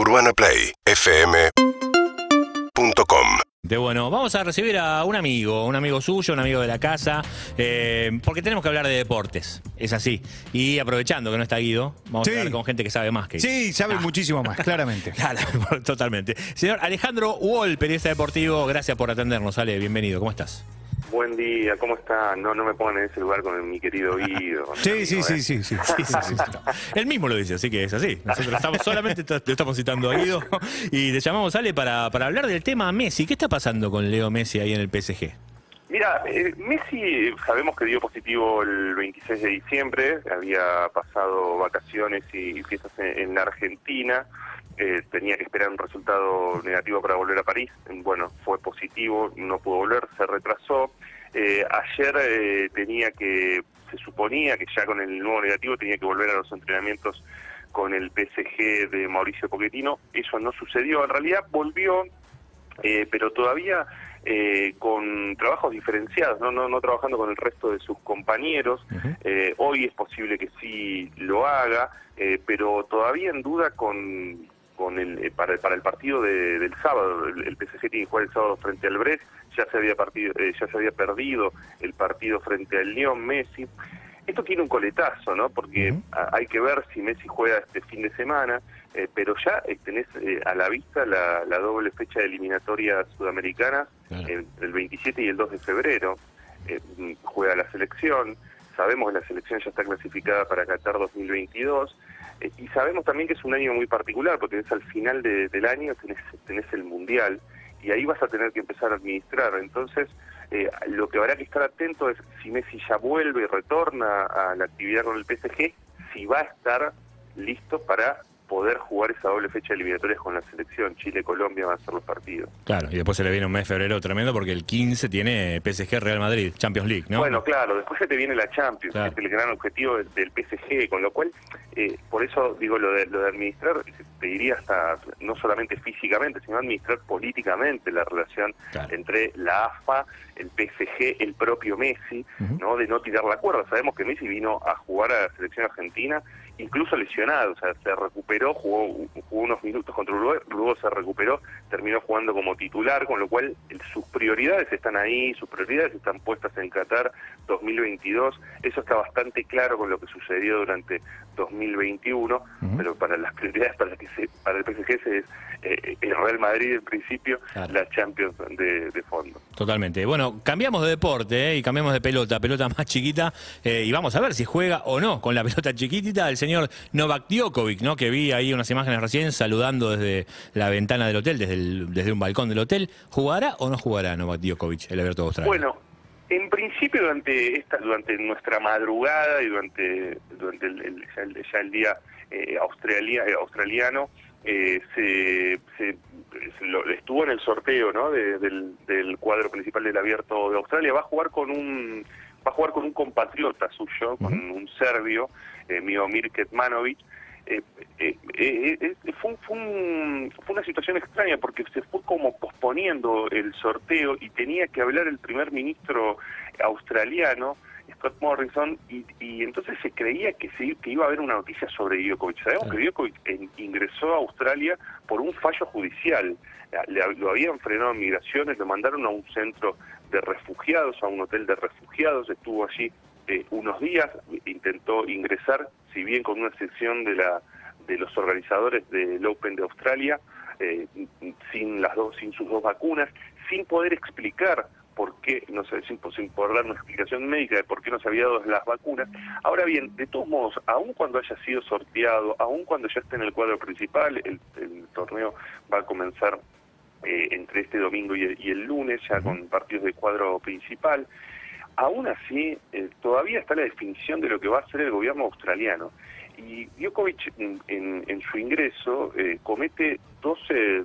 UrbanaPlayFM.com De bueno, vamos a recibir a un amigo, un amigo suyo, un amigo de la casa, eh, porque tenemos que hablar de deportes, es así. Y aprovechando que no está Guido, vamos Sí. a hablar con gente que sabe más que Guido. Sí, sabe Ah. muchísimo más, claramente. Claro, totalmente. Señor Alejandro Wall, periodista deportivo, gracias por atendernos, Ale, bienvenido, ¿cómo estás? Buen día, ¿cómo están? No, no me pongan en ese lugar con mi querido Sí, sí, ¿eh? sí, sí, sí. Sí, sí, sí. Él mismo lo dice, así que es así. Nosotros estamos solamente te estamos citando a Guido y te llamamos, Ale, para, para hablar del tema Messi. ¿Qué está pasando con Leo Messi ahí en el PSG? Mira, eh, Messi sabemos que dio positivo el 26 de diciembre, había pasado vacaciones y fiestas en, en la Argentina, eh, tenía que esperar un resultado negativo para volver a París, bueno, fue positivo, no pudo volver, se retrasó. Eh, ayer eh, tenía que, se suponía que ya con el nuevo negativo tenía que volver a los entrenamientos con el PSG de Mauricio Pochettino, eso no sucedió, en realidad volvió eh, pero todavía eh, con trabajos diferenciados, ¿no? No, no trabajando con el resto de sus compañeros. Eh, hoy es posible que sí lo haga, eh, pero todavía en duda con, con el, eh, para, para el partido de- del sábado. El, el PSG tiene que jugar el sábado frente al Brest, ya se había, partido, eh, ya se había perdido el partido frente al Lyon Messi. Esto tiene un coletazo, ¿no? Porque a- hay que ver si Messi juega este fin de semana, eh, pero ya eh, tenés eh, a la vista la, la doble fecha de eliminatoria sudamericana Claro. eh, el 27 y el 2 de febrero. Mm, juega la selección, sabemos que la selección ya está clasificada para Qatar 2022 eh, y sabemos también que es un año muy particular porque es al final de- del año tenés, tenés el Mundial y ahí vas a tener que empezar a administrar. Entonces, eh, lo que habrá que estar atento es si Messi ya vuelve y retorna a la actividad con el PSG, si va a estar listo para poder jugar esa doble fecha de eliminatorias con la selección. Chile-Colombia van a ser los partidos. Claro, y después se le viene un mes de febrero tremendo porque el 15 tiene PSG Real Madrid, Champions League, ¿no? Bueno, claro, después se te viene la Champions, Claro. que es el gran objetivo del, del PSG, con lo cual, eh, por eso digo lo de, lo de administrar, te diría hasta no solamente físicamente, sino administrar políticamente la relación Claro. entre la AFA, el PSG, el propio Messi, ¿no? De no tirar la cuerda. Sabemos que Messi vino a jugar a la selección argentina, incluso lesionado, o sea, se recuperó, jugó, jugó unos minutos contra Uruguay, luego se recuperó, terminó jugando como titular, con lo cual el- sus prioridades están ahí, sus prioridades están puestas en Qatar 2022. Eso está bastante claro con lo que sucedió durante 2021, pero para las prioridades para que se, para el PSG es eh, el Real Madrid en principio, Claro. la Champions de, de fondo. Totalmente. Bueno, cambiamos de deporte ¿eh? y cambiamos de pelota, pelota más chiquita, eh, y vamos a ver si juega o no con la pelota chiquitita el señor Novak Djokovic, ¿no? que vi ahí unas imágenes recién saludando desde la ventana del hotel, desde, el- desde un balcón del hotel. ¿Jugará o no jugará Novak Djokovic, el Alberto de Australia? Bueno, en principio durante esta, durante nuestra madrugada y durante durante el, el- ya, el, ya el día eh, australia- eh, australiano eh, se, se- se lo- estuvo en el sorteo ¿no? de- del, del cuadro principal del Abierto de Australia. Va a jugar con un va a jugar con un compatriota suyo, con un serbio, eh, Miomir Ketmanovic. Eh, eh, eh, eh, fue, un- fue un- fue una situación extraña porque se fue como posponiendo el sorteo y tenía que hablar el primer ministro australiano, Scott Morrison, y, y entonces se creía que, se, que iba a haber una noticia sobre Djokovic. Sabemos que Djokovic ingresó a Australia por un fallo judicial. Le- lo habían frenado en migraciones, lo mandaron a un centro de refugiados, a un hotel de refugiados, estuvo allí eh, unos días, intentó ingresar, si bien con una sección de la de los organizadores del Open de Australia, eh, sin las dos, sin sus dos vacunas, sin poder explicar por qué, no sé, sin, sin poder dar una explicación médica de por qué no se había dado las vacunas. Ahora bien, de todos modos, aun cuando haya sido sorteado, aun cuando ya esté en el cuadro principal, el, el torneo va a comenzar eh, entre este domingo y el, y el lunes, ya con partidos de cuadro principal. Aún así, eh, todavía está la definición de lo que va a hacer el gobierno australiano. Y Djokovic, en, en- su ingreso, eh, comete dos, eh,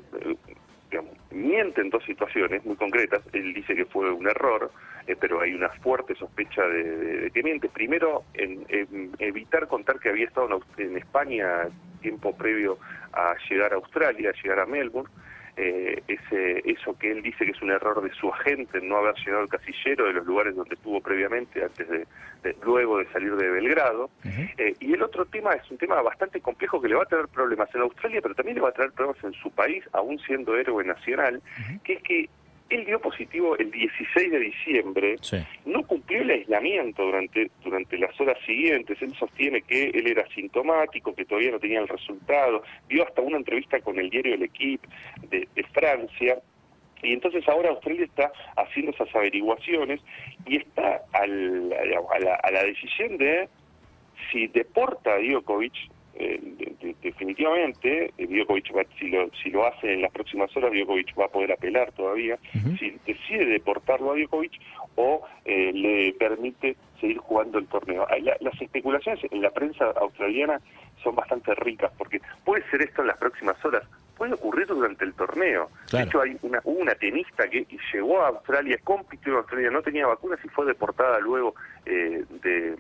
digamos, miente en dos situaciones muy concretas. Él dice que fue un error, eh, pero hay una fuerte sospecha de, que miente. Primero, en, en evitar contar que había estado en España tiempo previo a llegar a Australia, a llegar a Melbourne. Eh, ese, eso que él dice que es un error de su agente, no haber llegado al casillero de los lugares donde estuvo previamente, antes de, luego de salir de Belgrado. Eh, y el otro tema es un tema bastante complejo que le va a traer problemas en Australia, pero también le va a traer problemas en su país, aún siendo héroe nacional, que es que él dio positivo el 16 de diciembre, no cumplió el aislamiento durante, durante las horas siguientes, él sostiene que él era sintomático, que todavía no tenía el resultado, dio hasta una entrevista con el diario El Equipe de, Francia, y entonces ahora Australia está haciendo esas averiguaciones y está al, a, la, a, la, decisión de si deporta a Djokovic eh, definitivamente, eh, Djokovic si, lo, si lo hace en las próximas horas, Djokovic va a poder apelar todavía, si decide deportarlo a Djokovic o eh, le permite seguir jugando el torneo. las especulaciones en la prensa australiana son bastante ricas, porque puede ser esto en las próximas horas, puede ocurrir durante el torneo. De hecho, hay una, una tenista que llegó a Australia, compitió en Australia, no tenía vacunas y fue deportada luego de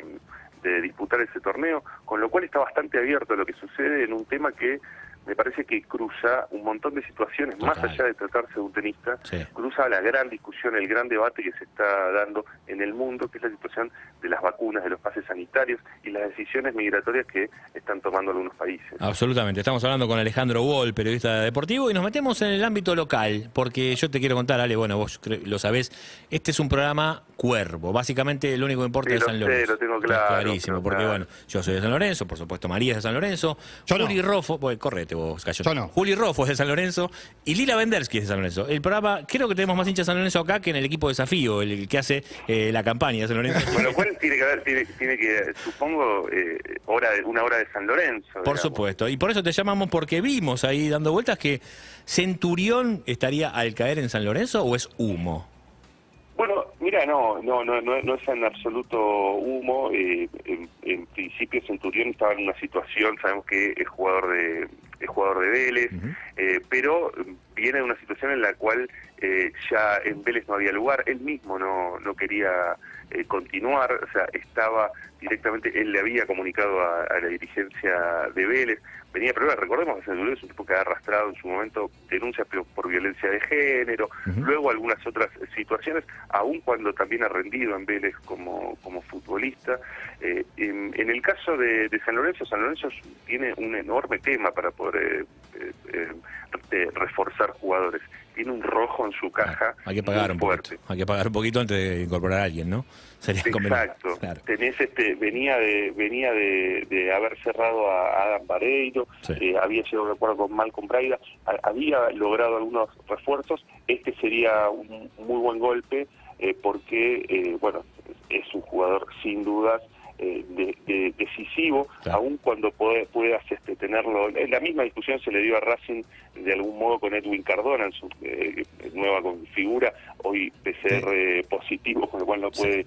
de disputar ese torneo, con lo cual está bastante abierto lo que sucede en un tema que me parece que cruza un montón de situaciones, más allá de tratarse de un tenista, cruza la gran discusión, el gran debate que se está dando en el mundo, que es la situación de las vacunas, de los pases sanitarios y las decisiones migratorias que están tomando algunos países. Absolutamente. Estamos hablando con Alejandro Wall, periodista deportivo, y nos metemos en el ámbito local, porque yo te quiero contar, Ale, bueno, vos lo sabés, este es un programa cuervo. Básicamente lo único que importa es San Lorenzo. lo tengo claro. clarísimo, porque bueno, yo soy de San Lorenzo, por supuesto María es de San Lorenzo, Juli Rofo, pues correte vos, Juli Rofo es de San Lorenzo y Lila Vendersky es de San Lorenzo. El programa, creo que tenemos más hinchas de San Lorenzo acá que en el equipo de desafío, el que hace eh, la campaña de San Lorenzo. bueno, ¿cuál tiene que haber, tiene, que, supongo, eh, hora de, una hora de San Lorenzo. Por supuesto, y por eso te llamamos porque vimos ahí dando vueltas que Centurión estaría al caer en San Lorenzo o es humo. Mira, no, no, no, no, es en absoluto humo. Eh, en, principio Centurión estaba en una situación, sabemos que es jugador de, es jugador de Vélez, eh, pero viene de una situación en la cual eh, ya en Vélez no había lugar. Él mismo no, no quería continuar, o sea, estaba directamente, él le había comunicado a, la dirigencia de Vélez, venía problemas, recordemos que Centurión es un tipo que ha arrastrado en su momento denuncias por, violencia de género, luego algunas otras situaciones, aun cuando también ha rendido en Vélez como, como futbolista. Eh, en, el caso de, San Lorenzo, San Lorenzo tiene un enorme tema para poder eh, eh, reforzar jugadores. Tiene un rojo en su caja. hay que pagar un fuerte. Hay que pagar un poquito antes de incorporar a alguien, ¿no? Sería Exacto. Tenés este, venía de venía de, haber cerrado a Adam Vareiro, había llegado de acuerdo con Malcolm Braida, había logrado algunos refuerzos. Este sería un muy buen golpe porque, bueno, es un jugador sin dudas eh, de, decisivo, aun cuando puede, puedas este, tenerlo. En la misma discusión se le dio a Racing de algún modo con Edwin Cardona en su eh, nueva figura, hoy PCR positivo, con lo cual no puede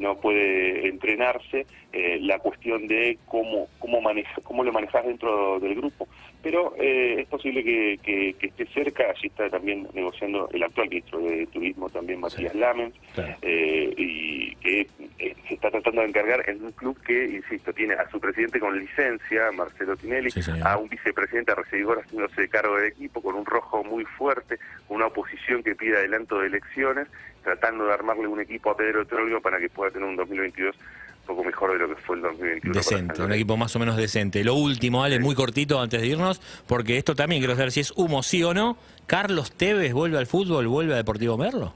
no puede entrenarse, eh, la cuestión de cómo cómo maneja, cómo lo manejas dentro del grupo. Pero eh, es posible que, esté cerca, allí está también negociando el actual ministro de Turismo, también Matías Lamens, eh, y que se está tratando de encargar en un club que, insisto, tiene a su presidente con licencia, Marcelo Tinelli, a un vicepresidente recibidor haciéndose cargo del equipo, con un rojo muy fuerte, una oposición que pide adelanto de elecciones, tratando de armarle un equipo a Pedro Troglio para que pueda tener un 2022 un poco mejor de lo que fue el 2021. Decente, un equipo más o menos decente. Lo último, Ale, muy cortito antes de irnos, porque esto también quiero saber si es humo sí o no. ¿Carlos Tevez vuelve al fútbol, vuelve a Deportivo Merlo?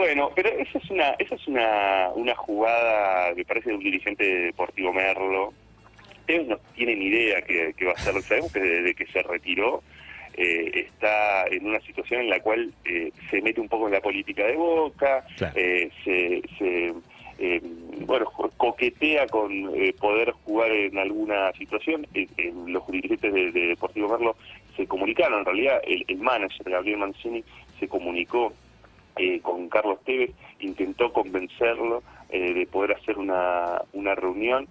Bueno, pero esa es una esa es una, una jugada, me parece, de un dirigente de Deportivo Merlo. Tevez no tiene ni idea que, va a hacer, sabemos que desde que se retiró eh, está en una situación en la cual eh, se mete un poco en la política de Boca, eh, se, bueno coquetea con poder jugar en alguna situación. los dirigentes de, Deportivo Merlo se comunicaron, en realidad el, el manager Gabriel Mancini se comunicó con Carlos Tevez, intentó convencerlo de poder hacer una, una reunión.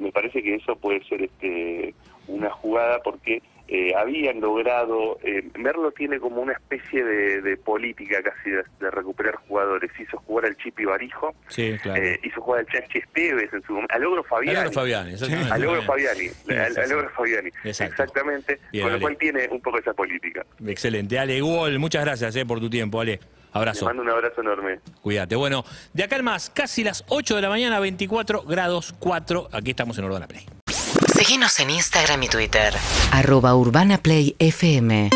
me parece que eso puede ser este una jugada porque eh, habían logrado, eh, Merlo tiene como una especie de, de política casi de, de recuperar jugadores. Hizo jugar al Chipi Barijo, Sí, claro. eh, hizo jugar al Chachi Esteves en su momento, al Logro Fabiani. Alejandro Fabiani, exactamente. Al. Fabiani, al, al Exacto. exactamente, Bien, con lo Ale. cual tiene un poco esa política. Excelente. Ale Igual, muchas gracias eh, por tu tiempo, Ale. Abrazo. mando un abrazo enorme. Cuídate. Bueno, de acá en más, casi las 8 de la mañana, 24 grados 4. Aquí estamos en Urbana Play. Seguinos en Instagram y Twitter. Arroba Urbana Play FM.